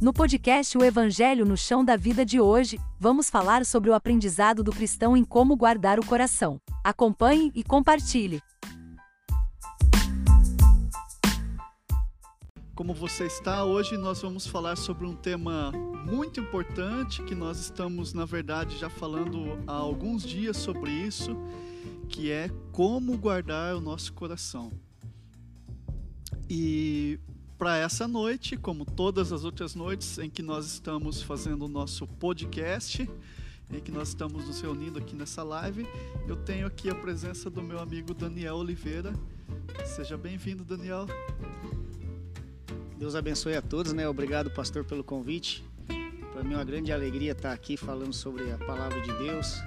No podcast O Evangelho no Chão da Vida de hoje, vamos falar sobre o aprendizado do cristão em como guardar o coração. Acompanhe e compartilhe. Como você está? Hoje nós vamos falar sobre um tema muito importante que nós estamos, na verdade, já falando há alguns dias sobre isso, que é como guardar o nosso coração. E para essa noite, como todas as outras noites em que nós estamos fazendo o nosso podcast, em que nós estamos nos reunindo aqui nessa live, eu tenho aqui a presença do meu amigo Daniel Oliveira. Seja bem-vindo, Daniel. Deus abençoe a todos, né? Obrigado, pastor, pelo convite. Para mim é uma grande alegria estar aqui falando sobre a palavra de Deus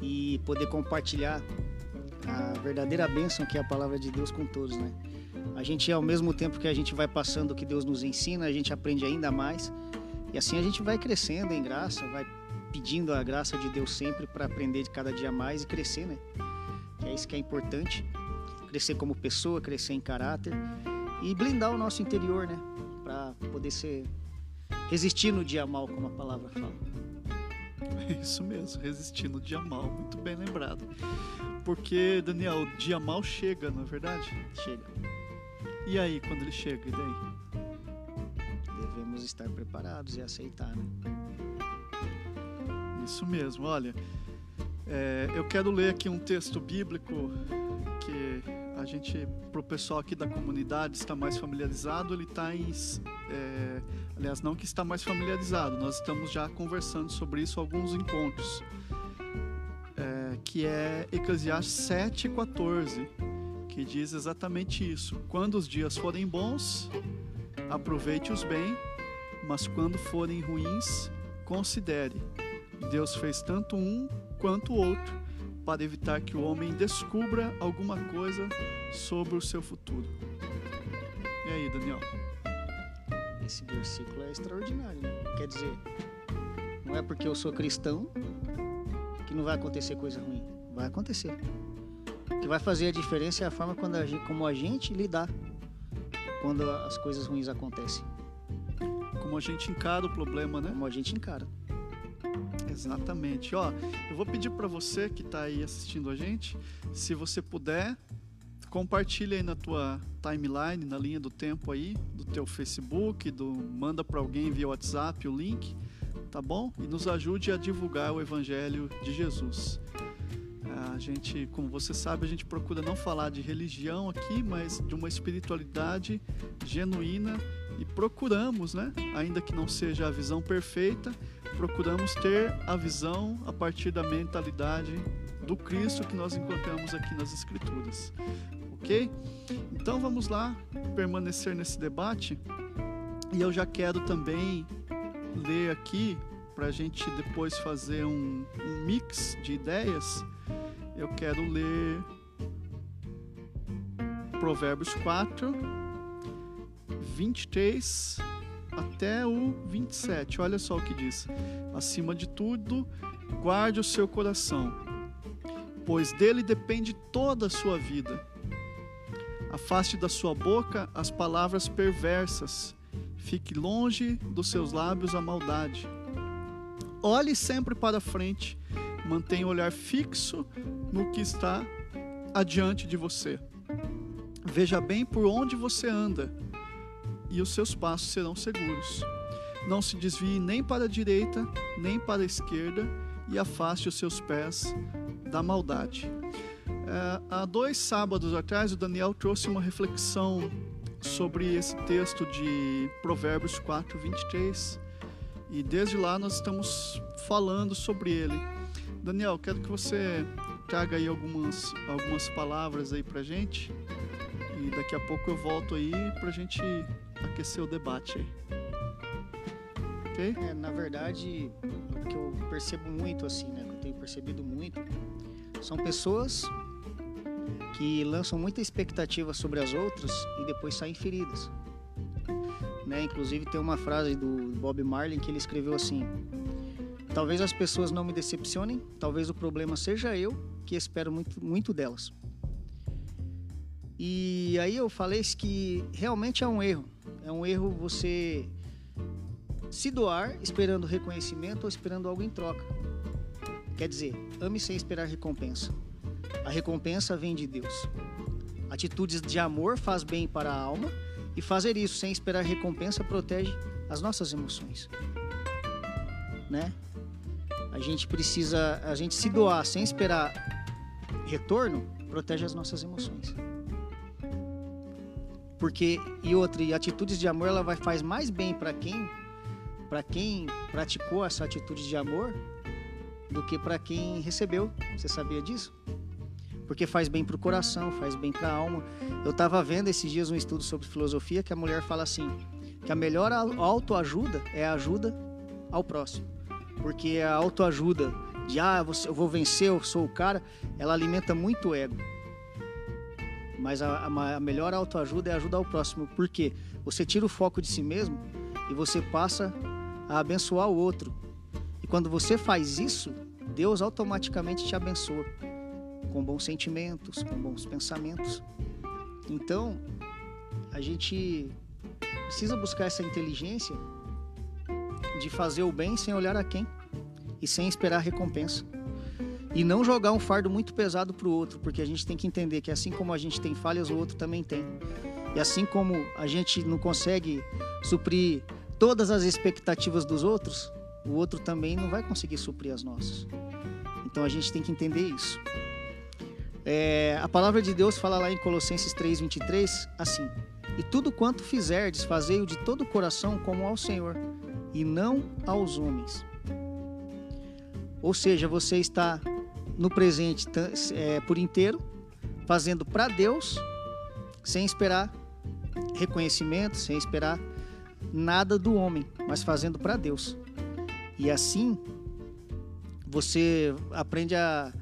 e poder compartilhar a verdadeira bênção que é a palavra de Deus com todos, né? A gente, ao mesmo tempo que a gente vai passando o que Deus nos ensina, a gente aprende ainda mais e assim a gente vai crescendo em graça, vai pedindo a graça de Deus sempre para aprender de cada dia mais e crescer, né? Que é isso que é importante, crescer como pessoa, crescer em caráter e blindar o nosso interior, né? Para poder ser resistir no dia mal, como a palavra fala. Isso mesmo, resistir no dia mal, muito bem lembrado. Porque, Daniel, o dia mal chega, não é verdade? Chega. E aí, quando ele chega, e daí? Devemos estar preparados e aceitar, né? Isso mesmo, olha. É, eu quero ler aqui um texto bíblico que a gente, para o pessoal aqui da comunidade, está mais familiarizado. Ele está em. É, aliás, não que está mais familiarizado, nós estamos já conversando sobre isso alguns encontros. É, que é Eclesiastes 7,14, que diz exatamente isso. Quando os dias forem bons, aproveite-os bem, mas quando forem ruins, considere. Deus fez tanto um quanto o outro para evitar que o homem descubra alguma coisa sobre o seu futuro. E aí, Daniel? Esse versículo é extraordinário, né? Quer dizer, não é porque eu sou cristão que não vai acontecer coisa ruim. Vai acontecer. O que vai fazer a diferença é a forma quando a gente, como a gente lidar quando as coisas ruins acontecem. Como a gente encara o problema, né? Como a gente encara. Exatamente. Ó, eu vou pedir para você que está aí assistindo a gente, se você puder, compartilha aí na tua timeline, na linha do tempo aí, do teu Facebook, do manda para alguém via WhatsApp o link, tá bom? E nos ajude a divulgar o evangelho de Jesus. A gente, como você sabe, a gente procura não falar de religião aqui, mas de uma espiritualidade genuína e procuramos, né, ainda que não seja a visão perfeita, procuramos ter a visão a partir da mentalidade do Cristo que nós encontramos aqui nas Escrituras. Ok? Então vamos lá permanecer nesse debate e eu já quero também ler aqui para a gente depois fazer um, um mix de ideias. Eu quero ler Provérbios 4, 23 até o 27. Olha só o que diz: Acima de tudo, guarde o seu coração, pois dele depende toda a sua vida. Afaste da sua boca as palavras perversas, fique longe dos seus lábios a maldade. Olhe sempre para frente, mantenha o olhar fixo no que está adiante de você. Veja bem por onde você anda e os seus passos serão seguros. Não se desvie nem para a direita, nem para a esquerda, e afaste os seus pés da maldade. É, há dois sábados atrás, o Daniel trouxe uma reflexão sobre esse texto de Provérbios 4, 23. E desde lá nós estamos falando sobre ele. Daniel, quero que você traga aí algumas, algumas palavras aí pra gente. E daqui a pouco eu volto aí pra gente aquecer o debate Ok? É, na verdade, o que eu percebo muito, assim, né? Que eu tenho percebido muito, são pessoas que lançam muita expectativa sobre as outras e depois saem feridas. Né? Inclusive tem uma frase do Bob Marley que ele escreveu assim: Talvez as pessoas não me decepcionem, talvez o problema seja eu que espero muito, muito delas. E aí eu falei que realmente é um erro. É um erro você se doar esperando reconhecimento ou esperando algo em troca. Quer dizer, ame sem esperar recompensa. A recompensa vem de Deus. Atitudes de amor faz bem para a alma e fazer isso sem esperar recompensa protege as nossas emoções. Né? A gente precisa, a gente se doar sem esperar retorno, protege as nossas emoções. Porque e outra, e atitudes de amor ela vai faz mais bem para quem para quem praticou essa atitude de amor do que para quem recebeu. Você sabia disso? Porque faz bem para o coração, faz bem para a alma. Eu estava vendo esses dias um estudo sobre filosofia que a mulher fala assim, que a melhor autoajuda é a ajuda ao próximo. Porque a autoajuda de ah, eu vou vencer, eu sou o cara, ela alimenta muito o ego. Mas a, a, melhor autoajuda é ajudar o próximo. Por quê? Você tira o foco de si mesmo e você passa a abençoar o outro. E quando você faz isso, Deus automaticamente te abençoa com bons sentimentos, com bons pensamentos. Então, a gente precisa buscar essa inteligência de fazer o bem sem olhar a quem e sem esperar recompensa. E não jogar um fardo muito pesado para o outro, porque a gente tem que entender que assim como a gente tem falhas, o outro também tem. E assim como a gente não consegue suprir todas as expectativas dos outros, o outro também não vai conseguir suprir as nossas. Então a gente tem que entender isso. É, a palavra de Deus fala lá em Colossenses 3:23 assim: E tudo quanto fizerdes, fazei-o de todo o coração como ao Senhor, e não aos homens. Ou seja, você está no presente é, por inteiro, fazendo para Deus, sem esperar reconhecimento, sem esperar nada do homem, mas fazendo para Deus. E assim você aprende a,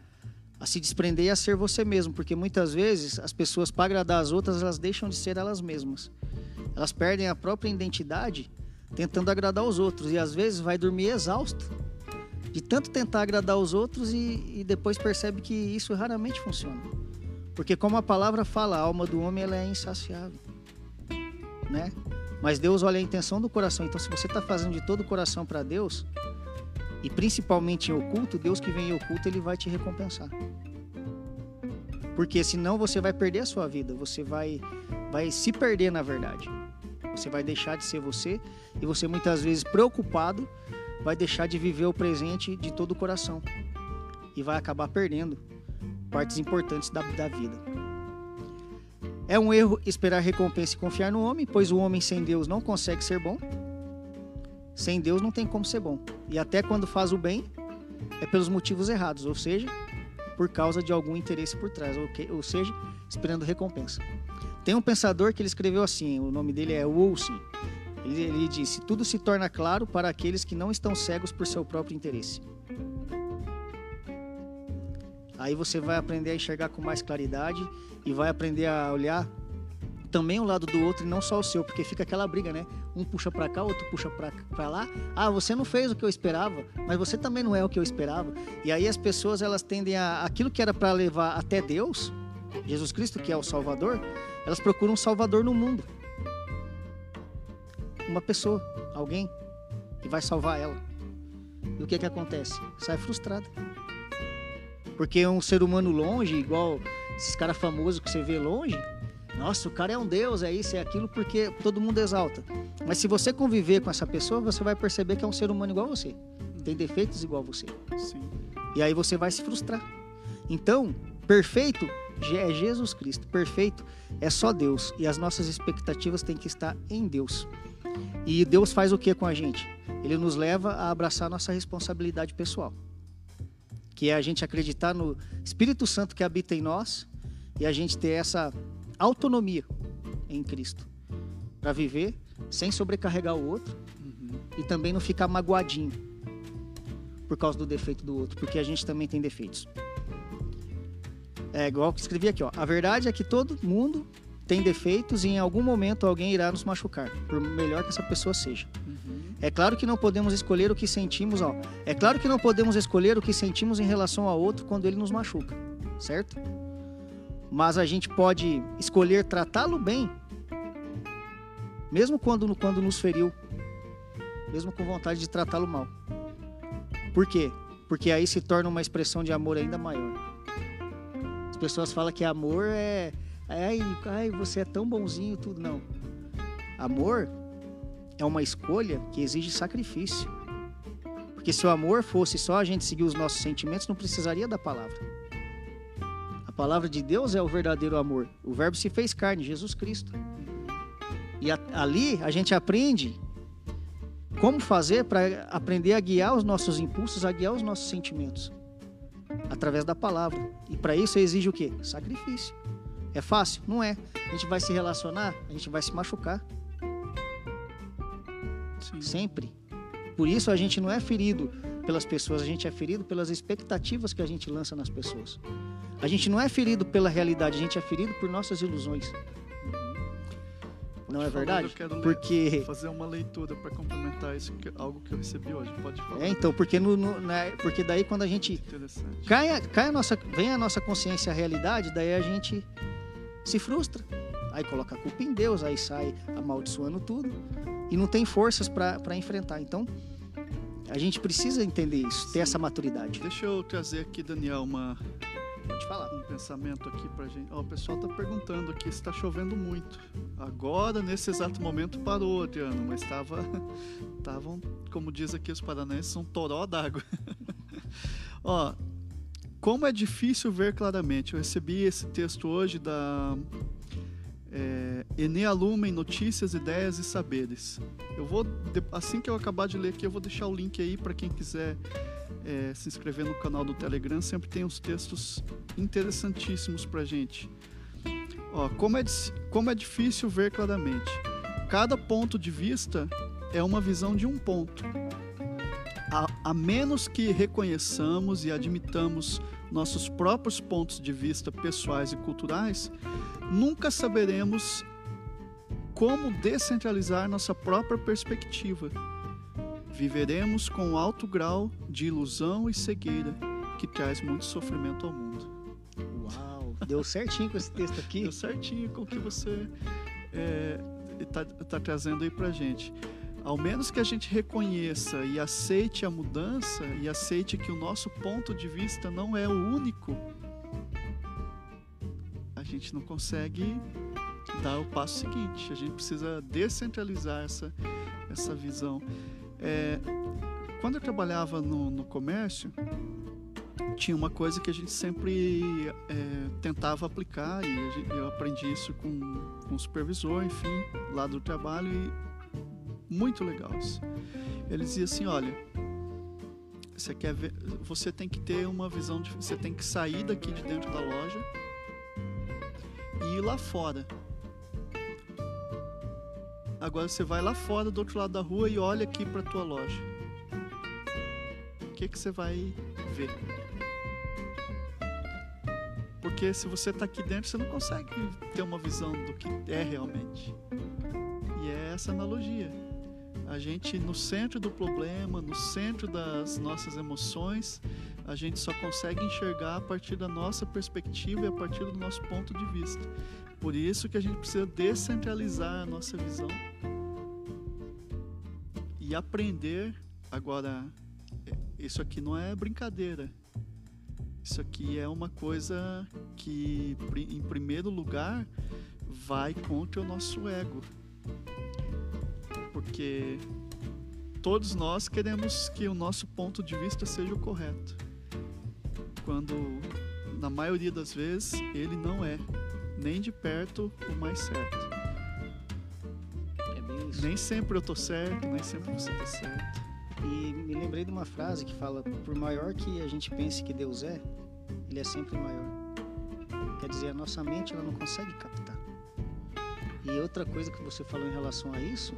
a se desprender e a ser você mesmo, porque muitas vezes as pessoas, para agradar as outras, elas deixam de ser elas mesmas. Elas perdem a própria identidade tentando agradar os outros e às vezes vai dormir exausto de tanto tentar agradar os outros e, e depois percebe que isso raramente funciona. Porque como a palavra fala, a alma do homem ela é insaciável, né? Mas Deus olha a intenção do coração. Então, se você está fazendo de todo o coração para Deus, e principalmente em oculto, Deus que vem em oculto, ele vai te recompensar. Porque senão você vai perder a sua vida, você vai, vai se perder na verdade. Você vai deixar de ser você e você muitas vezes preocupado vai deixar de viver o presente de todo o coração e vai acabar perdendo partes importantes da, da vida. É um erro esperar recompensa e confiar no homem, pois o homem sem Deus não consegue ser bom. Sem Deus não tem como ser bom. E até quando faz o bem, é pelos motivos errados, ou seja, por causa de algum interesse por trás, ou, que, ou seja, esperando recompensa. Tem um pensador que ele escreveu assim, o nome dele é Wolsey. Ele, ele disse: Tudo se torna claro para aqueles que não estão cegos por seu próprio interesse. Aí você vai aprender a enxergar com mais claridade e vai aprender a olhar também o lado do outro e não só o seu, porque fica aquela briga, né? Um puxa para cá, outro puxa para lá. Ah, você não fez o que eu esperava, mas você também não é o que eu esperava. E aí as pessoas elas tendem a aquilo que era para levar até Deus, Jesus Cristo que é o Salvador, elas procuram um Salvador no mundo. Uma pessoa, alguém que vai salvar ela. E o que que acontece? Sai frustrada. Porque um ser humano longe, igual esses caras famosos que você vê longe, nossa, o cara é um deus, é isso, é aquilo, porque todo mundo exalta. Mas se você conviver com essa pessoa, você vai perceber que é um ser humano igual a você. Tem defeitos igual a você. Sim. E aí você vai se frustrar. Então, perfeito é Jesus Cristo. Perfeito é só Deus. E as nossas expectativas têm que estar em Deus. E Deus faz o que com a gente? Ele nos leva a abraçar nossa responsabilidade pessoal que é a gente acreditar no Espírito Santo que habita em nós e a gente ter essa autonomia em Cristo para viver sem sobrecarregar o outro uhum. e também não ficar magoadinho por causa do defeito do outro, porque a gente também tem defeitos. É igual que escrevi aqui, ó. A verdade é que todo mundo tem defeitos e em algum momento alguém irá nos machucar, por melhor que essa pessoa seja. Uhum. É claro que não podemos escolher o que sentimos, ó. É claro que não podemos escolher o que sentimos em relação ao outro quando ele nos machuca, certo? Mas a gente pode escolher tratá-lo bem, mesmo quando, quando nos feriu. mesmo com vontade de tratá-lo mal. Por quê? Porque aí se torna uma expressão de amor ainda maior. As pessoas falam que amor é. Ai, ai, você é tão bonzinho, tudo. Não. Amor é uma escolha que exige sacrifício. Porque se o amor fosse só a gente seguir os nossos sentimentos, não precisaria da palavra. A palavra de Deus é o verdadeiro amor. O Verbo se fez carne, Jesus Cristo. E a, ali a gente aprende como fazer para aprender a guiar os nossos impulsos, a guiar os nossos sentimentos através da palavra. E para isso exige o quê? Sacrifício. É fácil? Não é. A gente vai se relacionar, a gente vai se machucar. Sim. Sempre. Por isso a gente não é ferido pelas pessoas, a gente é ferido pelas expectativas que a gente lança nas pessoas. A gente não é ferido pela realidade, a gente é ferido por nossas ilusões. Não é verdade? Porque fazer uma leitura para complementar isso, que, algo que eu recebi hoje. Pode falar. É, então, porque no, no né, porque daí quando a gente cai, cai a nossa, vem a nossa consciência a realidade, daí a gente se frustra. Aí coloca a culpa em Deus, aí sai amaldiçoando tudo e não tem forças para enfrentar. Então, a gente precisa entender isso, ter essa maturidade. Deixa eu trazer aqui, Daniel, uma Pode falar. Um pensamento aqui pra gente. O pessoal tá perguntando aqui se tá chovendo muito. Agora, nesse exato momento, parou, Adriano, mas estava. Estavam, como diz aqui os paranaenses, um toró d'água. Ó, como é difícil ver claramente. Eu recebi esse texto hoje da é, Enea Lumen Notícias, Ideias e Saberes. Eu vou, assim que eu acabar de ler aqui, eu vou deixar o link aí para quem quiser é, se inscrever no canal do Telegram, sempre tem uns textos interessantíssimos para gente. Ó, como, é, como é difícil ver claramente. Cada ponto de vista é uma visão de um ponto. A, a menos que reconheçamos e admitamos nossos próprios pontos de vista pessoais e culturais, nunca saberemos como descentralizar nossa própria perspectiva viveremos com alto grau de ilusão e cegueira que traz muito sofrimento ao mundo. Uau, deu certinho com esse texto aqui. deu certinho com o que você está é, tá trazendo aí para gente. Ao menos que a gente reconheça e aceite a mudança e aceite que o nosso ponto de vista não é o único, a gente não consegue dar o passo seguinte. A gente precisa descentralizar essa, essa visão. É, quando eu trabalhava no, no, comércio, tinha uma coisa que a gente sempre é, tentava aplicar e gente, eu aprendi isso com, com o supervisor, enfim, lá do trabalho e muito legal isso. Ele dizia assim, olha, você quer ver, você tem que ter uma visão de, você tem que sair daqui de dentro da loja e ir lá fora Agora você vai lá fora do outro lado da rua e olha aqui para tua loja. O que que você vai ver? Porque se você está aqui dentro, você não consegue ter uma visão do que é realmente. E é essa analogia. A gente no centro do problema, no centro das nossas emoções, a gente só consegue enxergar a partir da nossa perspectiva e a partir do nosso ponto de vista. Por isso que a gente precisa descentralizar a nossa visão e aprender. Agora, isso aqui não é brincadeira. Isso aqui é uma coisa que, em primeiro lugar, vai contra o nosso ego. Porque todos nós queremos que o nosso ponto de vista seja o correto. Quando, na maioria das vezes, ele não é nem de perto o mais certo. É bem isso. Nem sempre eu tô certo, nem sempre você tá certo. E me lembrei de uma frase que fala: por maior que a gente pense que Deus é, Ele é sempre maior. Quer dizer, a nossa mente ela não consegue captar. E outra coisa que você falou em relação a isso,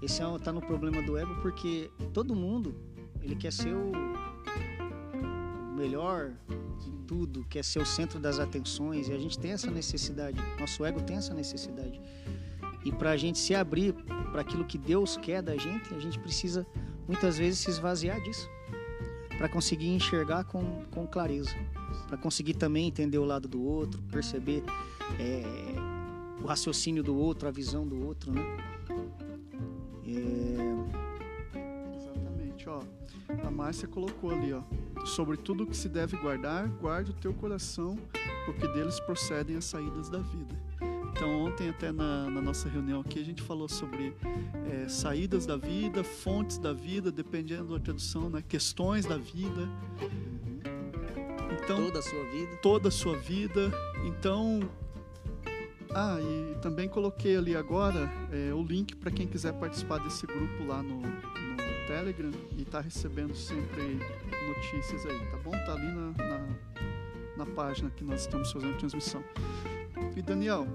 esse é, tá no problema do ego porque todo mundo ele quer ser o melhor, tudo, quer ser o centro das atenções, e a gente tem essa necessidade, nosso ego tem essa necessidade. E para a gente se abrir para aquilo que Deus quer da gente, a gente precisa muitas vezes se esvaziar disso, para conseguir enxergar com, com clareza, para conseguir também entender o lado do outro, perceber é, o raciocínio do outro, a visão do outro, né? É, A Márcia colocou ali, ó. Sobre tudo que se deve guardar, guarde o teu coração, porque deles procedem as saídas da vida. Então, ontem, até na, na nossa reunião aqui, a gente falou sobre é, saídas da vida, fontes da vida, dependendo da tradução, né? questões da vida. Então, toda a sua vida. Toda a sua vida. Então, ah, e também coloquei ali agora é, o link para quem quiser participar desse grupo lá no Telegram e tá recebendo sempre notícias aí, tá bom? Tá ali na, na, na página que nós estamos fazendo transmissão. E Daniel,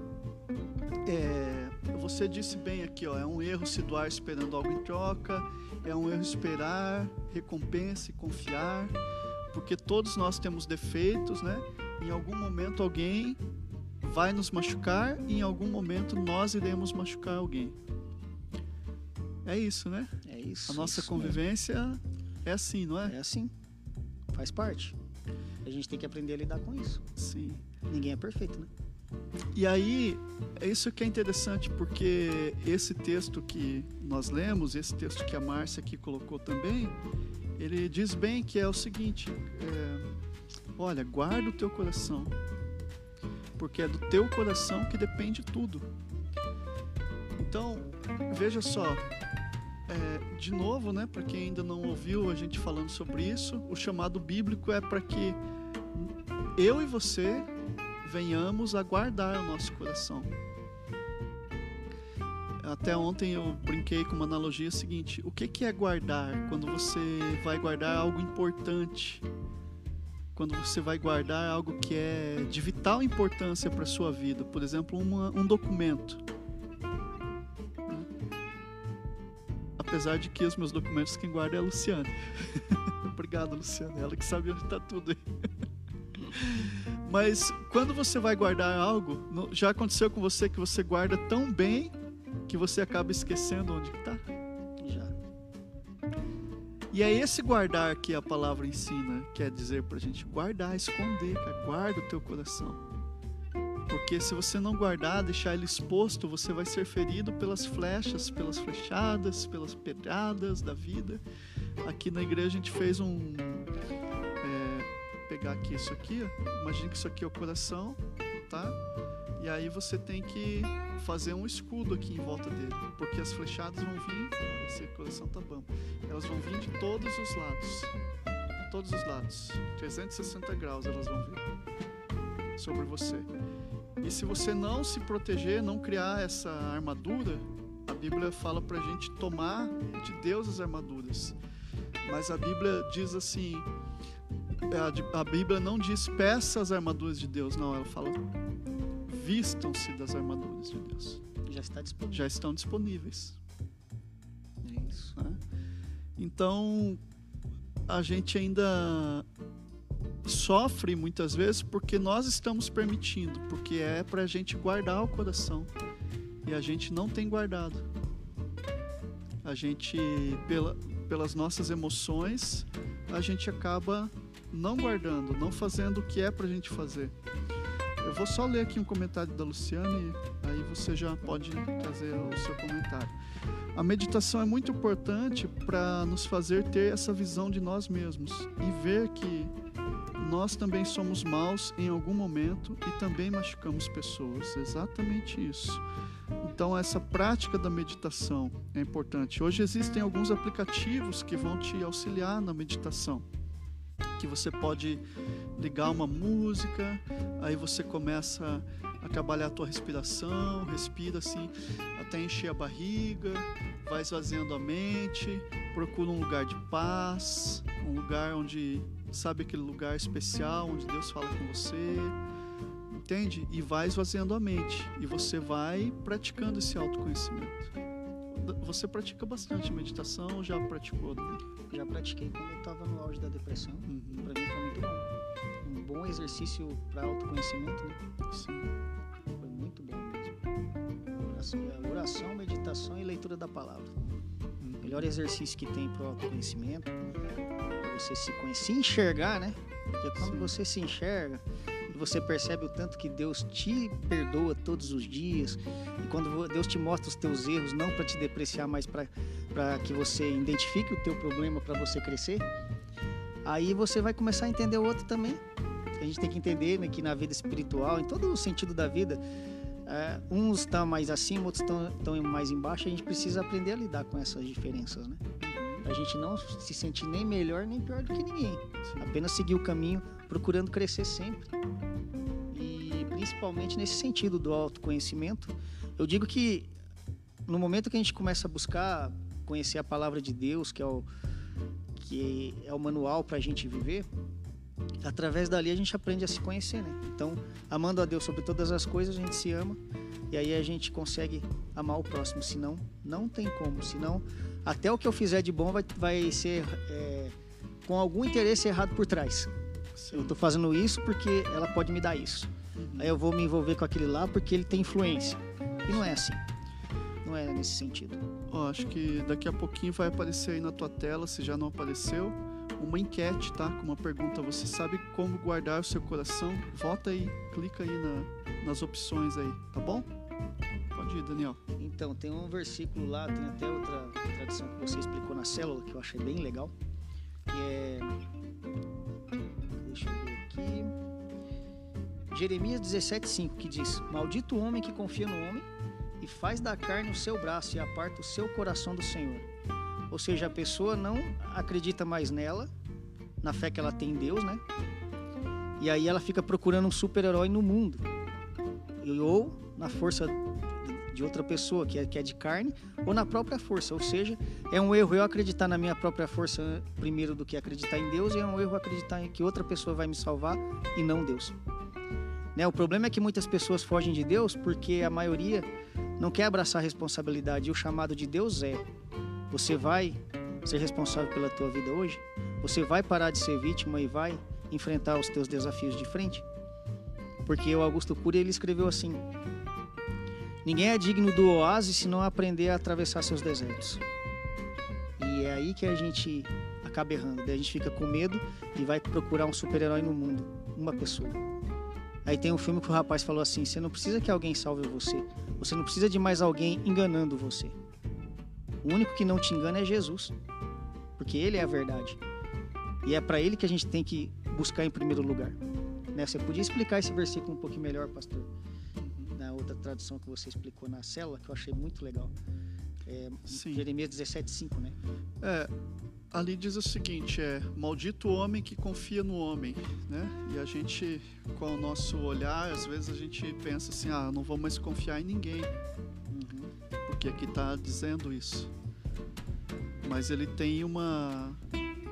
é, você disse bem aqui, ó, é um erro se doar esperando algo em troca, é um erro esperar recompensa e confiar, porque todos nós temos defeitos, né? Em algum momento alguém vai nos machucar e em algum momento nós iremos machucar alguém. É isso, né? Isso. A nossa isso convivência mesmo. é assim, não é? É assim. Faz parte. A gente tem que aprender a lidar com isso. Sim. Ninguém é perfeito, né? E aí, é isso que é interessante, porque esse texto que nós lemos, esse texto que a Márcia aqui colocou também, ele diz bem que é o seguinte: é, olha, guarda o teu coração, porque é do teu coração que depende tudo. Então, veja só, é, de novo, né, para quem ainda não ouviu a gente falando sobre isso, o chamado bíblico é para que eu e você venhamos a guardar o nosso coração. Até ontem eu brinquei com uma analogia seguinte: o que, que é guardar? Quando você vai guardar algo importante, quando você vai guardar algo que é de vital importância para a sua vida, por exemplo, uma, um documento. Apesar de que os meus documentos quem guarda é a Luciane. Obrigado, Luciane, ela que sabe onde está tudo aí. Mas quando você vai guardar algo, já aconteceu com você que você guarda tão bem que você acaba esquecendo onde está? E é esse guardar que a palavra ensina, quer dizer para a gente guardar, esconder, cara. guarda o teu coração. Porque se você não guardar, deixar ele exposto, você vai ser ferido pelas flechas, pelas flechadas, pelas pedradas da vida. Aqui na igreja a gente fez um. É, pegar aqui isso aqui, imagine que isso aqui é o coração, tá? E aí você tem que fazer um escudo aqui em volta dele, porque as flechadas vão vir, esse coração tá bom, elas vão vir de todos os lados, todos os lados, 360 graus elas vão vir sobre você. E se você não se proteger, não criar essa armadura, a Bíblia fala pra gente tomar de Deus as armaduras. Mas a Bíblia diz assim, a, Bíblia não diz peça as armaduras de Deus, não, ela fala vistam-se das armaduras de Deus. Já está disponível. Já estão disponíveis. É isso. Né? Então, a gente ainda sofre muitas vezes porque nós estamos permitindo, porque é para a gente guardar o coração e a gente não tem guardado. A gente, pela, pelas nossas emoções, a gente acaba não guardando, não fazendo o que é para a gente fazer. Eu vou só ler aqui um comentário da Luciane, aí você já pode trazer o seu comentário. A meditação é muito importante para nos fazer ter essa visão de nós mesmos e ver que nós também somos maus em algum momento e também machucamos pessoas. Exatamente isso. Então, essa prática da meditação é importante. Hoje existem alguns aplicativos que vão te auxiliar na meditação que você pode ligar uma música, aí você começa a trabalhar a tua respiração, respira assim até encher a barriga, vai esvaziando a mente, procura um lugar de paz, um lugar onde sabe aquele lugar especial onde Deus fala com você, entende? E vai esvaziando a mente e você vai praticando esse autoconhecimento. Você pratica bastante meditação já praticou? Já pratiquei quando eu estava no auge da depressão. Uhum. Para mim foi muito bom. Um bom exercício para autoconhecimento, né? Sim. Foi muito bom mesmo. Oração, é, oração, meditação e leitura da palavra. Uhum. Melhor exercício que tem para o autoconhecimimento, para você se conhecer, se enxergar, né? Porque quando Sim. você se enxerga, e você percebe o tanto que Deus te perdoa todos os dias, e quando Deus te mostra os teus erros, não para te depreciar, mas para que você identifique o teu problema para você crescer, aí você vai começar a entender o outro também. A gente tem que entender né, que na vida espiritual, em todo o sentido da vida, é, uns estão mais acima, outros estão mais embaixo. A gente precisa aprender a lidar com essas diferenças, né? A gente não se sentir nem melhor nem pior do que ninguém. Apenas seguir o caminho, procurando crescer sempre. E principalmente nesse sentido do autoconhecimento, eu digo que no momento que a gente começa a buscar conhecer a palavra de Deus, que é o, que é o manual para a gente viver, através dali a gente aprende a se conhecer, né? Então, amando a Deus sobre todas as coisas, a gente se ama e aí a gente consegue amar o próximo. Senão, não tem como. Senão, até o que eu fizer de bom vai, vai ser é, com algum interesse errado por trás. Sim. Eu estou fazendo isso porque ela pode me dar isso. Uhum. Aí eu vou me envolver com aquele lá porque ele tem influência. E não é assim. Não é nesse sentido. Oh, acho que daqui a pouquinho vai aparecer aí na tua tela, se já não apareceu uma enquete, tá? Com uma pergunta: você sabe como guardar o seu coração? Vota aí, clica aí na, nas opções aí, tá bom? Pode ir, Daniel. Então, tem um versículo lá, tem até outra tradição que você explicou na célula, que eu achei bem legal, que é. Deixa eu ver aqui. Jeremias 17,5, que diz: Maldito o homem que confia no homem e faz da carne o seu braço e aparta o seu coração do Senhor ou seja, a pessoa não acredita mais nela, na fé que ela tem em Deus, né? E aí ela fica procurando um super-herói no mundo. Ou na força de outra pessoa que é, que é de carne, ou na própria força. Ou seja, é um erro eu acreditar na minha própria força primeiro do que acreditar em Deus, e é um erro acreditar em que outra pessoa vai me salvar e não Deus. Né? O problema é que muitas pessoas fogem de Deus porque a maioria não quer abraçar a responsabilidade. E o chamado de Deus é você vai ser responsável pela tua vida hoje? Você vai parar de ser vítima e vai enfrentar os teus desafios de frente? Porque o Augusto Cury ele escreveu assim: Ninguém é digno do oásis se não aprender a atravessar seus desertos. E é aí que a gente acaba errando. Daí a gente fica com medo e vai procurar um super-herói no mundo, uma pessoa. Aí tem um filme que o rapaz falou assim: você não precisa que alguém salve você, você não precisa de mais alguém enganando você. O único que não te engana é Jesus, porque Ele é a verdade. E é para Ele que a gente tem que buscar em primeiro lugar. Né? Você podia explicar esse versículo um pouquinho melhor, pastor? Outra tradução que você explicou na célula, que eu achei muito legal. É, Jeremias 17,5, né? É, ali diz o seguinte, é, maldito o homem que confia no homem, né? E a gente, com o nosso olhar, às vezes a gente pensa assim, ah, não vou mais confiar em ninguém, uhum. porque aqui está dizendo isso mas ele tem uma,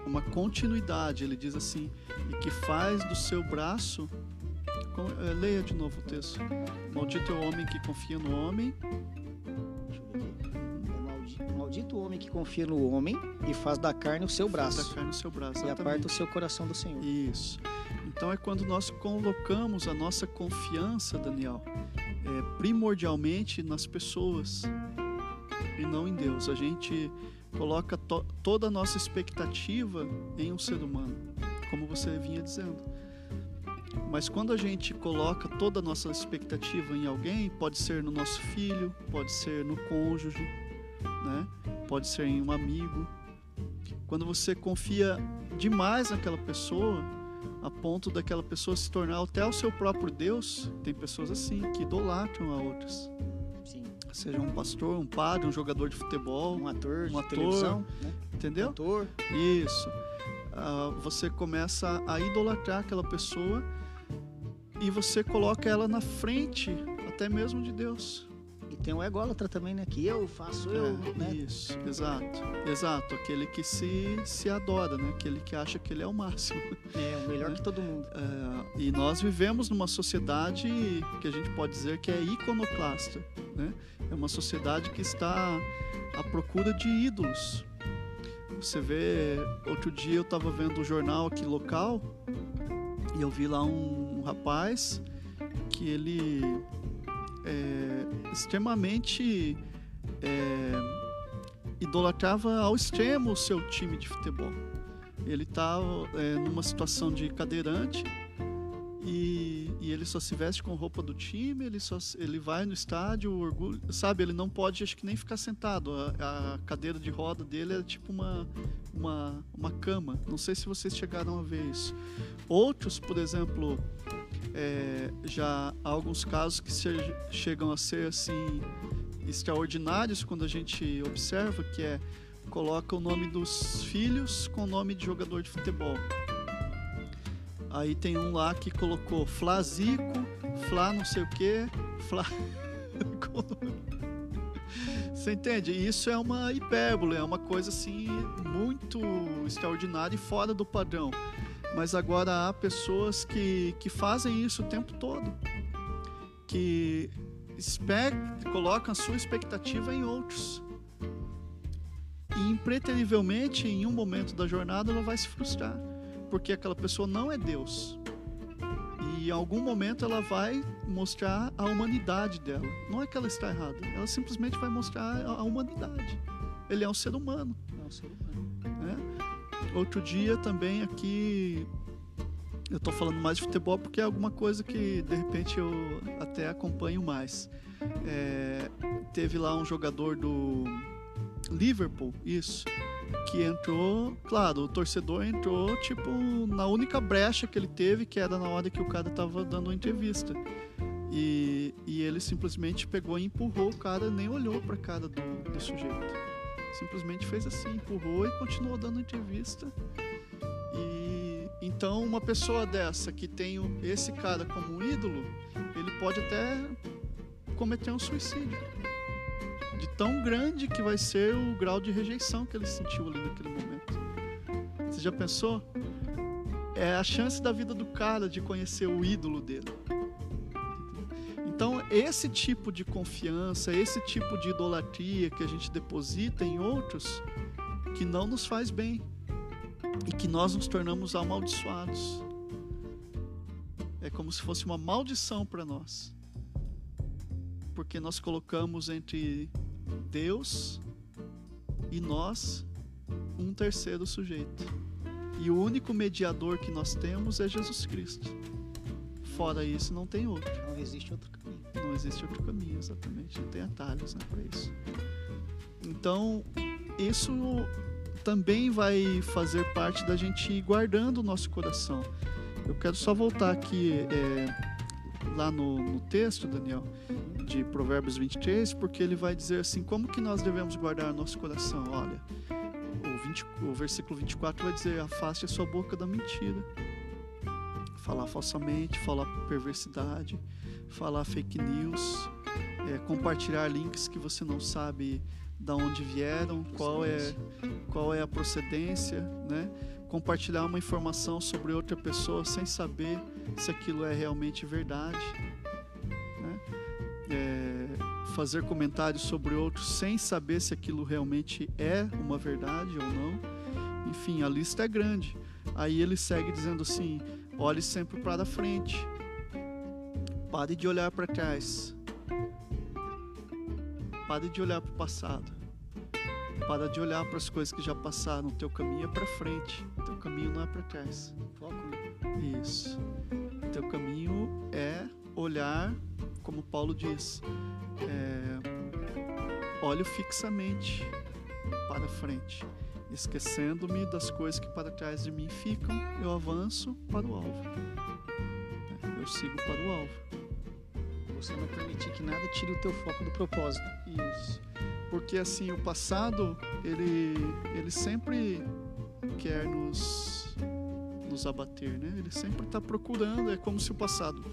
uma continuidade. Ele diz assim: e que faz do seu braço. É, leia de novo o texto. Maldito é o homem que confia no homem. É maldito o homem que confia no homem e faz da carne o seu braço. Faz da carne o seu braço. E aparta o seu coração do Senhor. Isso. Então é quando nós colocamos a nossa confiança, Daniel, é, primordialmente nas pessoas e não em Deus. A gente coloca to toda a nossa expectativa em um ser humano, como você vinha dizendo. Mas quando a gente coloca toda a nossa expectativa em alguém, pode ser no nosso filho, pode ser no cônjuge, né? pode ser em um amigo. Quando você confia demais naquela pessoa, a ponto daquela pessoa se tornar até o seu próprio Deus, tem pessoas assim que idolatram a outras seja um pastor, um padre, um jogador de futebol, um ator, um ator, televisão, né? entendeu? Um ator. Isso. Uh, você começa a idolatrar aquela pessoa e você coloca ela na frente, até mesmo de Deus. E tem o ególatra também, né? Que eu faço, eu, é, né? Isso, exato. Exato, aquele que se, se adora, né? Aquele que acha que ele é o máximo. É, o melhor né? que todo mundo. É, e nós vivemos numa sociedade que a gente pode dizer que é iconoclasta, né? É uma sociedade que está à procura de ídolos. Você vê, outro dia eu estava vendo o um jornal aqui local e eu vi lá um, um rapaz que ele é extremamente é, idolatrava ao extremo o seu time de futebol. Ele estava é, numa situação de cadeirante e, ele só se veste com roupa do time, ele só ele vai no estádio, orgulho, sabe? Ele não pode, acho que nem ficar sentado. A, a, cadeira de roda dele é tipo uma, uma, uma cama. Não sei se vocês chegaram a ver isso. Outros, por exemplo, é, já há alguns casos que se, chegam a ser assim extraordinários quando a gente observa que é coloca o nome dos filhos com o nome de jogador de futebol. Aí tem um lá que colocou Flazico, Flá não sei o que, Flá. Você entende? Isso é uma hipérbole, é uma coisa assim muito extraordinária e fora do padrão. Mas agora há pessoas que, que fazem isso o tempo todo, que colocam a sua expectativa em outros. E impreterivelmente, em um momento da jornada, ela vai se frustrar porque aquela pessoa não é Deus. E em algum momento ela vai mostrar a humanidade dela. Não é que ela está errada, ela simplesmente vai mostrar a humanidade. Ele é um ser humano. É um ser humano. É? Outro dia também aqui eu estou falando mais de futebol porque é alguma coisa que de repente eu até acompanho mais. É, teve lá um jogador do Liverpool, isso, que entrou, claro, o torcedor entrou tipo na única brecha que ele teve, que era na hora que o cara tava dando uma entrevista. E, e ele simplesmente pegou e empurrou o cara, nem olhou para a cara do, do sujeito. Simplesmente fez assim, empurrou e continuou dando entrevista. E então uma pessoa dessa que tem esse cara como ídolo, ele pode até cometer um suicídio de tão grande que vai ser o grau de rejeição que ele sentiu ali naquele momento. Você já pensou? É a chance da vida do cara de conhecer o ídolo dele. Então, esse tipo de confiança, esse tipo de idolatria que a gente deposita em outros, que não nos faz bem e que nós nos tornamos amaldiçoados. É como se fosse uma maldição para nós. Porque nós colocamos entre Deus e nós um terceiro sujeito. E o único mediador que nós temos é Jesus Cristo. Fora isso, não tem outro. Não existe outro caminho. Não existe outro caminho, exatamente. Não tem atalhos né, para isso. Então, isso também vai fazer parte da gente ir guardando o nosso coração. Eu quero só voltar aqui é, lá no, no texto, Daniel, de Provérbios 23, porque ele vai dizer assim: como que nós devemos guardar nosso coração? Olha, o, 20, o versículo 24 vai dizer: afaste a sua boca da mentira. Falar falsamente, falar perversidade, falar fake news, é, compartilhar links que você não sabe da onde vieram, qual é, qual é a procedência, né? compartilhar uma informação sobre outra pessoa sem saber se aquilo é realmente verdade é, fazer comentários sobre outros sem saber se aquilo realmente é uma verdade ou não. Enfim, a lista é grande. Aí ele segue dizendo assim: olhe sempre para frente, pare de olhar para trás, pare de olhar para o passado, para de olhar para as coisas que já passaram. O teu caminho é para frente, o teu caminho não é para trás. Foco, né? Isso. O teu caminho é olhar como Paulo diz, é, olho fixamente para frente, esquecendo-me das coisas que para trás de mim ficam, eu avanço para o alvo. É, eu sigo para o alvo. Você não permitir que nada tire o teu foco do propósito. Isso. Porque assim, o passado, ele, ele sempre quer nos, nos abater, né? Ele sempre está procurando, é como se o passado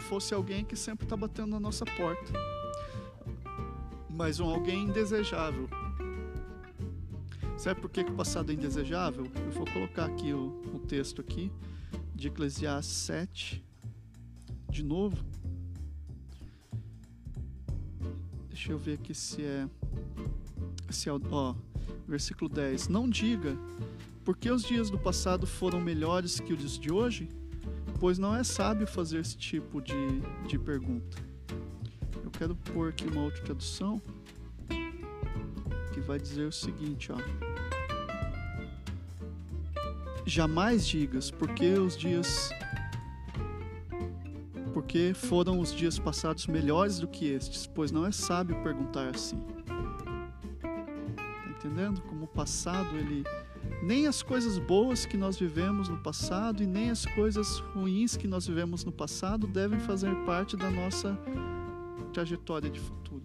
fosse alguém que sempre está batendo na nossa porta, mas um alguém indesejável. Sabe por que, que o passado é indesejável? Eu vou colocar aqui o, o texto aqui de Eclesiastes 7, de novo. Deixa eu ver aqui se é, se é ó, versículo 10. Não diga, porque os dias do passado foram melhores que os de hoje? Pois não é sábio fazer esse tipo de, de pergunta. Eu quero pôr aqui uma outra tradução que vai dizer o seguinte, ó. Jamais digas, porque os dias porque foram os dias passados melhores do que estes, pois não é sábio perguntar assim. Tá entendendo? Como o passado ele nem as coisas boas que nós vivemos no passado e nem as coisas ruins que nós vivemos no passado devem fazer parte da nossa trajetória de futuro.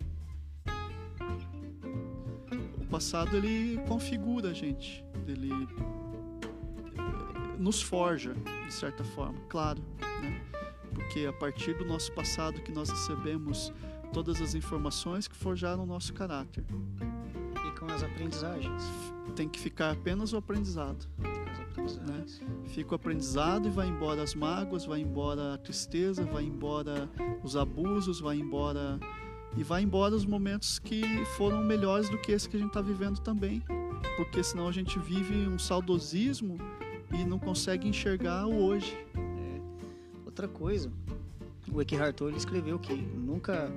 O passado ele configura a gente, ele eh, nos forja de certa forma, claro, né? Porque a partir do nosso passado que nós recebemos todas as informações que forjaram o nosso caráter. Com as aprendizagens tem que ficar apenas o aprendizado. Né? Fica o aprendizado e vai embora as mágoas, vai embora a tristeza, vai embora os abusos, vai embora e vai embora os momentos que foram melhores do que esse que a gente está vivendo também, porque senão a gente vive um saudosismo e não consegue enxergar o hoje. É. Outra coisa, o Eckhart Tolle escreveu que nunca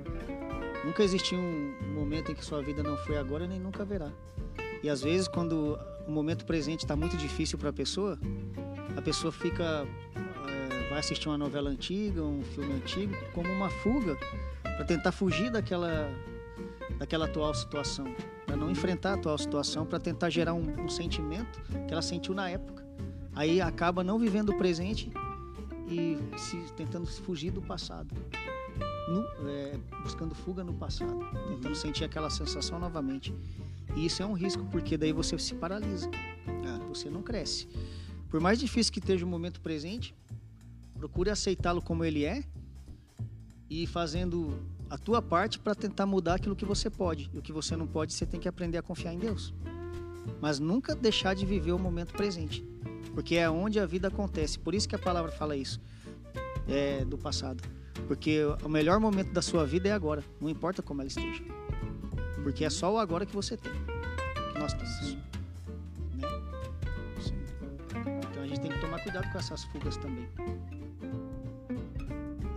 nunca existiu um momento em que sua vida não foi agora nem nunca haverá. E às vezes, quando o momento presente está muito difícil para a pessoa, a pessoa fica é, vai assistir uma novela antiga, um filme antigo, como uma fuga para tentar fugir daquela daquela atual situação, para não enfrentar a atual situação, para tentar gerar um, um, sentimento que ela sentiu na época. Aí acaba não vivendo o presente e se, tentando fugir do passado, no, é, buscando fuga no passado, tentando sentir aquela sensação novamente. E isso é um risco, porque daí você se paralisa. Ah, você não cresce. Por mais difícil que esteja o momento presente, procure aceitá-lo como ele é e fazendo a tua parte para tentar mudar aquilo que você pode. E o que você não pode, você tem que aprender a confiar em Deus. Mas nunca deixar de viver o momento presente, porque é onde a vida acontece. Por isso que a palavra fala isso é, do passado. Porque o melhor momento da sua vida é agora, não importa como ela esteja. Porque é só o agora que você tem. Que nós temos. Né? Então a gente tem que tomar cuidado com essas fugas também.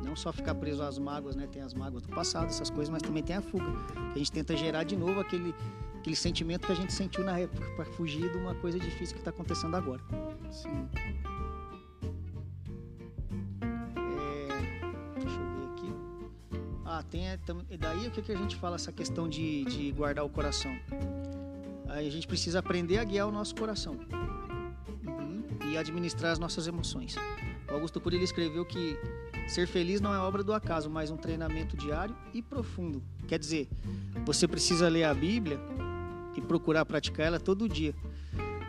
Não só ficar preso às mágoas, né? Tem as mágoas do passado, essas coisas, mas também tem a fuga. A gente tenta gerar de novo aquele, aquele sentimento que a gente sentiu na época, para fugir de uma coisa difícil que está acontecendo agora. Sim. Tem e daí o que, que a gente fala essa questão de, de guardar o coração? Aí a gente precisa aprender a guiar o nosso coração uhum. e administrar as nossas emoções. O Augusto Cury ele escreveu que ser feliz não é obra do acaso, mas um treinamento diário e profundo. Quer dizer, você precisa ler a Bíblia e procurar praticar ela todo dia.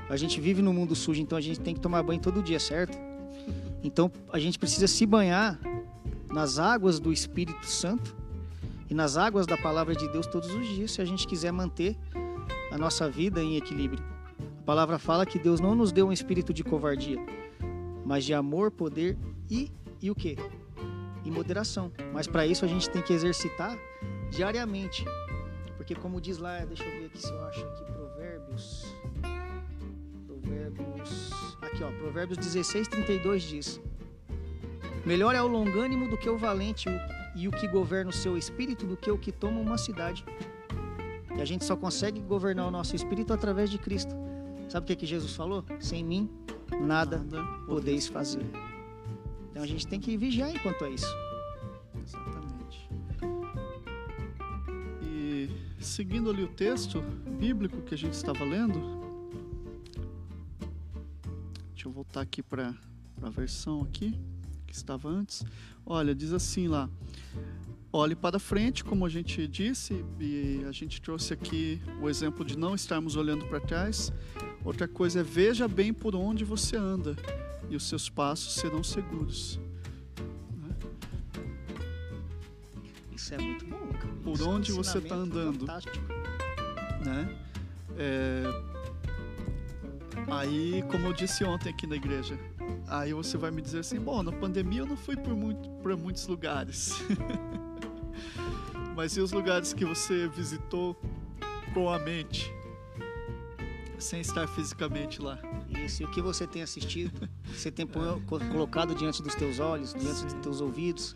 A gente vive no mundo sujo, então a gente tem que tomar banho todo dia, certo? Então a gente precisa se banhar nas águas do Espírito Santo e nas águas da palavra de Deus todos os dias, se a gente quiser manter a nossa vida em equilíbrio. A palavra fala que Deus não nos deu um espírito de covardia, mas de amor, poder e e o que? E moderação. Mas para isso a gente tem que exercitar diariamente. Porque como diz lá, deixa eu ver aqui se eu acho aqui Provérbios. Provérbios. Aqui, ó, Provérbios 16, 32 diz: Melhor é o longânimo do que o valente, e o que governa o seu espírito do que o que toma uma cidade. E a gente só consegue governar o nosso espírito através de Cristo. Sabe o que, que Jesus falou? Sem mim, nada, nada podeis fazer. Então a gente tem que vigiar enquanto é isso. Exatamente. E seguindo ali o texto bíblico que a gente estava lendo, deixa eu voltar aqui para a versão aqui que estava antes. Olha, diz assim lá: olhe para frente, como a gente disse, e a gente trouxe aqui o exemplo de não estarmos olhando para trás. Outra coisa é veja bem por onde você anda e os seus passos serão seguros. Né? Isso é muito bom. Cara. Por Isso onde é um você está andando, fantástico. né? É... Aí, como eu disse ontem aqui na igreja, Aí você vai me dizer assim: bom, na pandemia eu não fui por muito, para muitos lugares. Mas e os lugares que você visitou com a mente, sem estar fisicamente lá? Isso, e o que você tem assistido, você tem é. colocado diante dos teus olhos, diante Sim. dos teus ouvidos.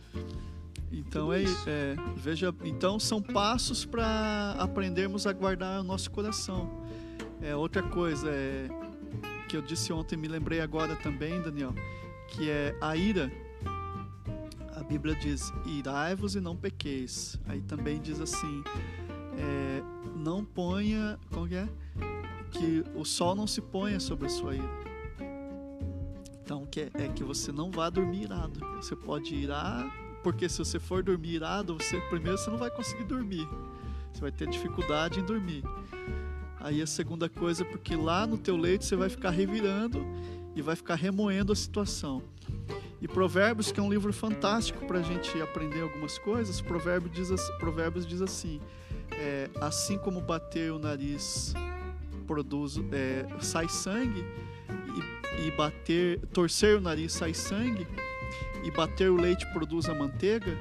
Então é, é, veja, então são passos para aprendermos a guardar o nosso coração. É outra coisa, é que eu disse ontem, me lembrei agora também, Daniel, que é a ira. Bíblia diz: irai-vos e não pequeis. Aí também diz assim: é, não ponha. Como que é? Que o sol não se ponha sobre a sua ira. Então que é, é que você não vá dormir irado. Você pode irar, porque se você for dormir irado, você primeiro você não vai conseguir dormir. Você vai ter dificuldade em dormir. Aí a segunda coisa, porque lá no teu leito você vai ficar revirando e vai ficar remoendo a situação. E Provérbios, que é um livro fantástico para a gente aprender algumas coisas, Provérbios diz, Provérbios diz assim: é, assim como bater o nariz produz, é, sai sangue, e, e bater, torcer o nariz sai sangue, e bater o leite produz a manteiga,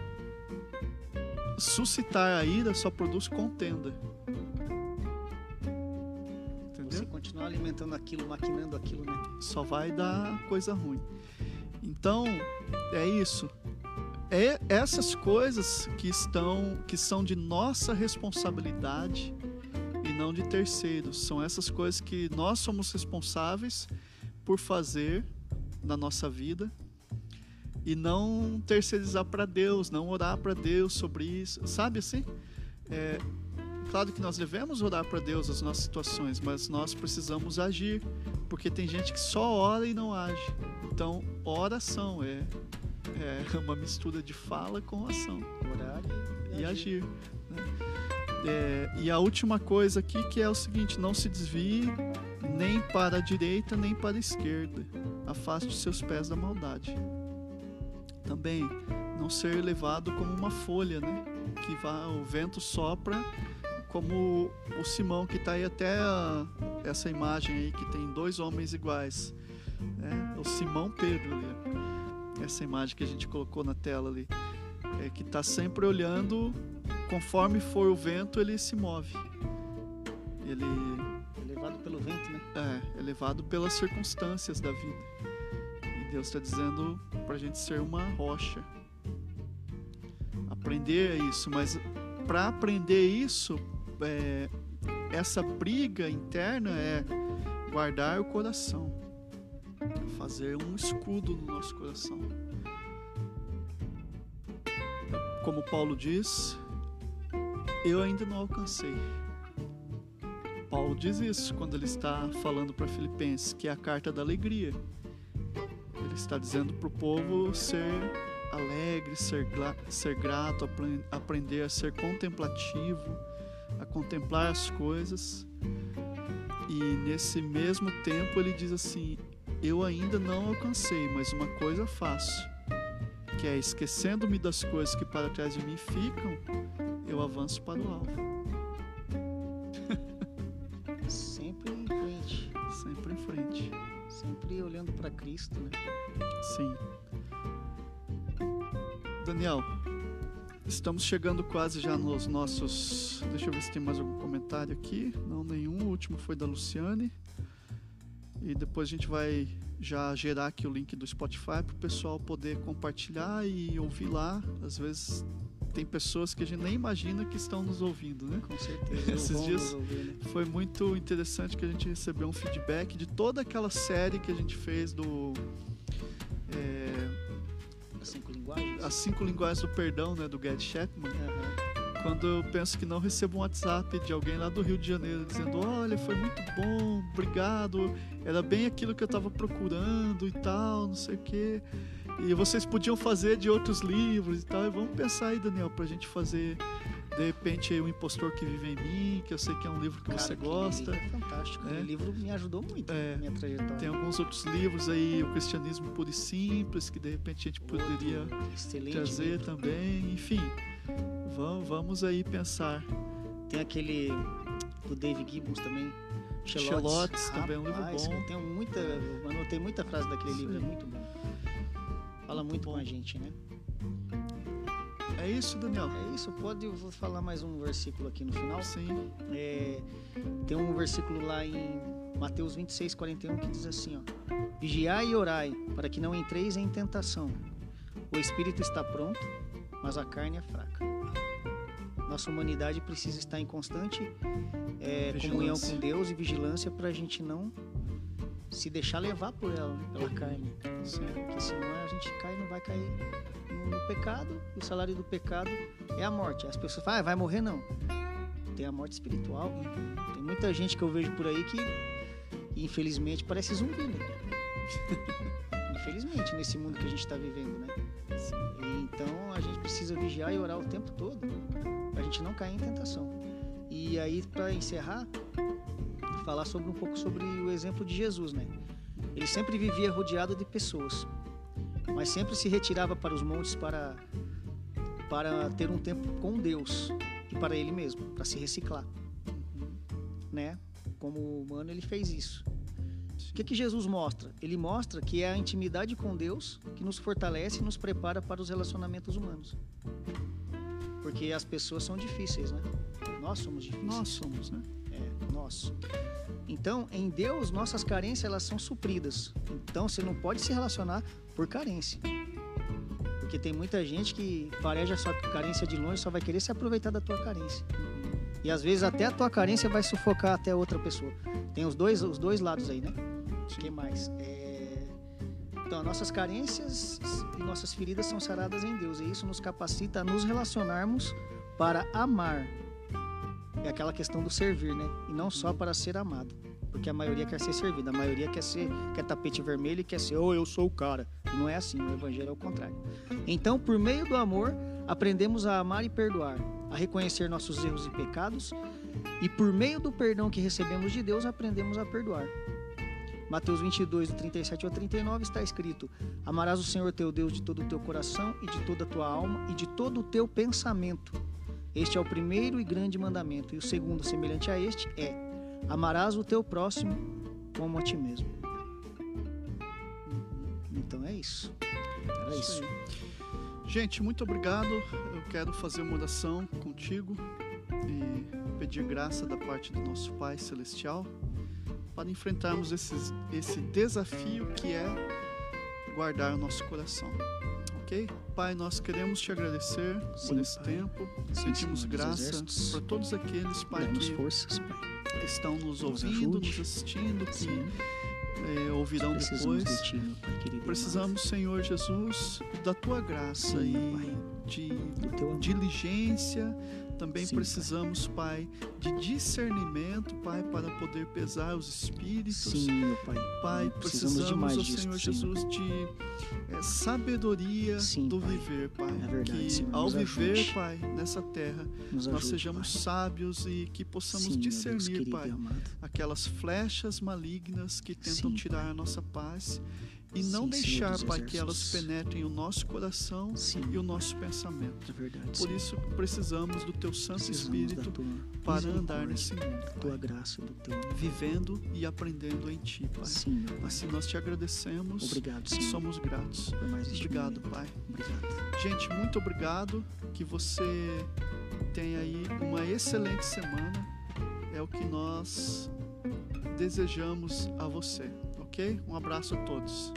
suscitar a ira só produz contenda. Alimentando aquilo, maquinando aquilo, né? Só vai dar coisa ruim. Então, é isso. É essas coisas que estão que são de nossa responsabilidade e não de terceiros. São essas coisas que nós somos responsáveis por fazer na nossa vida e não terceirizar para Deus, não orar para Deus sobre isso, sabe assim? É, claro que nós devemos orar para Deus as nossas situações, mas nós precisamos agir, porque tem gente que só ora e não age. Então, oração é, é uma mistura de fala com ação. Orar e, e agir. Né? É, e a última coisa aqui que é o seguinte: não se desvie nem para a direita nem para a esquerda. Afaste seus pés da maldade também não ser levado como uma folha, né? Que vá, o vento sopra, como o Simão que está aí até a, essa imagem aí que tem dois homens iguais, né? O Simão Pedro ali, essa imagem que a gente colocou na tela ali, é que está sempre olhando, conforme for o vento ele se move, ele é levado pelo vento, né? É, é levado pelas circunstâncias da vida. Deus está dizendo para a gente ser uma rocha. Aprender isso, mas para aprender isso, é, essa briga interna é guardar o coração, fazer um escudo no nosso coração. Como Paulo diz, eu ainda não alcancei. Paulo diz isso quando ele está falando para Filipenses, que é a carta da alegria está dizendo para o povo ser alegre, ser, ser grato, aprender a ser contemplativo, a contemplar as coisas. E nesse mesmo tempo ele diz assim: Eu ainda não alcancei, mas uma coisa faço, que é esquecendo-me das coisas que para trás de mim ficam, eu avanço para o alvo. Sempre em frente. Sempre em frente. Sempre olhando para Cristo, né? Sim. Daniel, estamos chegando quase já nos nossos. Deixa eu ver se tem mais algum comentário aqui. Não, nenhum. O último foi da Luciane. E depois a gente vai já gerar aqui o link do Spotify para o pessoal poder compartilhar e ouvir lá. Às vezes tem pessoas que a gente nem imagina que estão nos ouvindo, né? Com certeza. Esses dias ouvir, né? foi muito interessante que a gente recebeu um feedback de toda aquela série que a gente fez do é, As cinco linguagens. As cinco linguagens do perdão, né, do Gary Chapman. Uhum. Quando eu penso que não recebo um WhatsApp de alguém lá do Rio de Janeiro dizendo: Olha, foi muito bom, obrigado, era bem aquilo que eu estava procurando e tal, não sei o quê. E vocês podiam fazer de outros livros e tal. E vamos pensar aí, Daniel, pra gente fazer de repente o impostor que vive em mim, que eu sei que é um livro que Cara, você gosta. É fantástico. É. O livro me ajudou muito é. na minha trajetória. Tem alguns outros livros aí, o Cristianismo Puro e Simples, que de repente a gente poderia trazer livro. também. Enfim, vamos, vamos aí pensar. Tem aquele do David Gibbons também. Xelotes, também é um livro bom. Eu tenho muita, anotei muita frase daquele Sim. livro, é muito bom. Fala muito, muito com a gente, né? É isso, Daniel? É isso. Pode, eu vou falar mais um versículo aqui no final. Sim. É, tem um versículo lá em Mateus 26, 41 que diz assim: ó, Vigiai e orai, para que não entreis em tentação. O espírito está pronto, mas a carne é fraca. Nossa humanidade precisa estar em constante é, comunhão com Deus e vigilância para a gente não se deixar levar por ela, pela carne. Sim. Porque senão a gente cai e não vai cair no pecado, e o salário do pecado é a morte. As pessoas falam, ah, vai morrer não. Tem a morte espiritual. Tem muita gente que eu vejo por aí que, infelizmente, parece zumbi, né? infelizmente, nesse mundo que a gente está vivendo, né? Então a gente precisa vigiar e orar o tempo todo para a gente não cair em tentação. E aí, para encerrar, falar sobre um pouco sobre o exemplo de Jesus, né? Ele sempre vivia rodeado de pessoas, mas sempre se retirava para os montes para para ter um tempo com Deus e para ele mesmo, para se reciclar, né? Como humano ele fez isso. O que, que Jesus mostra? Ele mostra que é a intimidade com Deus que nos fortalece e nos prepara para os relacionamentos humanos. Porque as pessoas são difíceis, né? Nós somos difíceis. Nós somos, né? É, nós. Então, em Deus, nossas carências elas são supridas. Então, você não pode se relacionar por carência. Porque tem muita gente que fareja a sua carência de longe, só vai querer se aproveitar da tua carência. E às vezes até a tua carência vai sufocar até outra pessoa. Tem os dois, os dois lados aí, né? O que mais? É... Então, nossas carências e nossas feridas são saradas em Deus. E isso nos capacita a nos relacionarmos para amar é aquela questão do servir, né? E não só para ser amado. Porque a maioria quer ser servida, a maioria quer ser quer tapete vermelho e quer ser, oh, eu sou o cara. E não é assim, o evangelho é o contrário. Então, por meio do amor, aprendemos a amar e perdoar, a reconhecer nossos erros e pecados, e por meio do perdão que recebemos de Deus, aprendemos a perdoar. Mateus 22, do 37 ao 39 está escrito: Amarás o Senhor teu Deus de todo o teu coração e de toda a tua alma e de todo o teu pensamento este é o primeiro e grande mandamento, e o segundo, semelhante a este, é: amarás o teu próximo como a ti mesmo. Então é isso. Era isso. Gente, muito obrigado. Eu quero fazer uma oração contigo e pedir graça da parte do nosso Pai Celestial para enfrentarmos esses, esse desafio que é guardar o nosso coração ok? Pai, nós queremos te agradecer Sim, por esse pai. tempo. Sim, Sentimos Senhor, graça por todos aqueles, Pai, que forças, pai. estão nos, nos ouvindo, ajude. nos assistindo, que é, ouvirão depois. De ti, Precisamos, Senhor Jesus, da tua graça Sim, e de diligência também Sim, precisamos, pai. pai. de discernimento, Pai, para poder pesar os espíritos. Sim, meu Pai. Pai, precisamos, precisamos ó Senhor Jesus, de é, sabedoria Sim, do pai. viver, Pai. É verdade, que Senhor, ao viver, ajude. Pai, nessa terra, nos nós sejamos pai. sábios e que possamos Sim, discernir, Pai, aquelas flechas malignas que tentam tirar a nossa paz e não Sim, deixar, Pai, que elas penetrem o nosso coração Sim, e o nosso pensamento. É verdade, Por isso precisamos do Teu Santo precisamos Espírito para andar nesse mundo. Tua graça, do teu vivendo e aprendendo em Ti, Pai. Sim, assim nós te agradecemos. Obrigado, Senhor. Somos gratos. Obrigado, Pai. Obrigado. Gente, muito obrigado. Que você tenha aí uma excelente semana. É o que nós desejamos a você, ok? Um abraço a todos.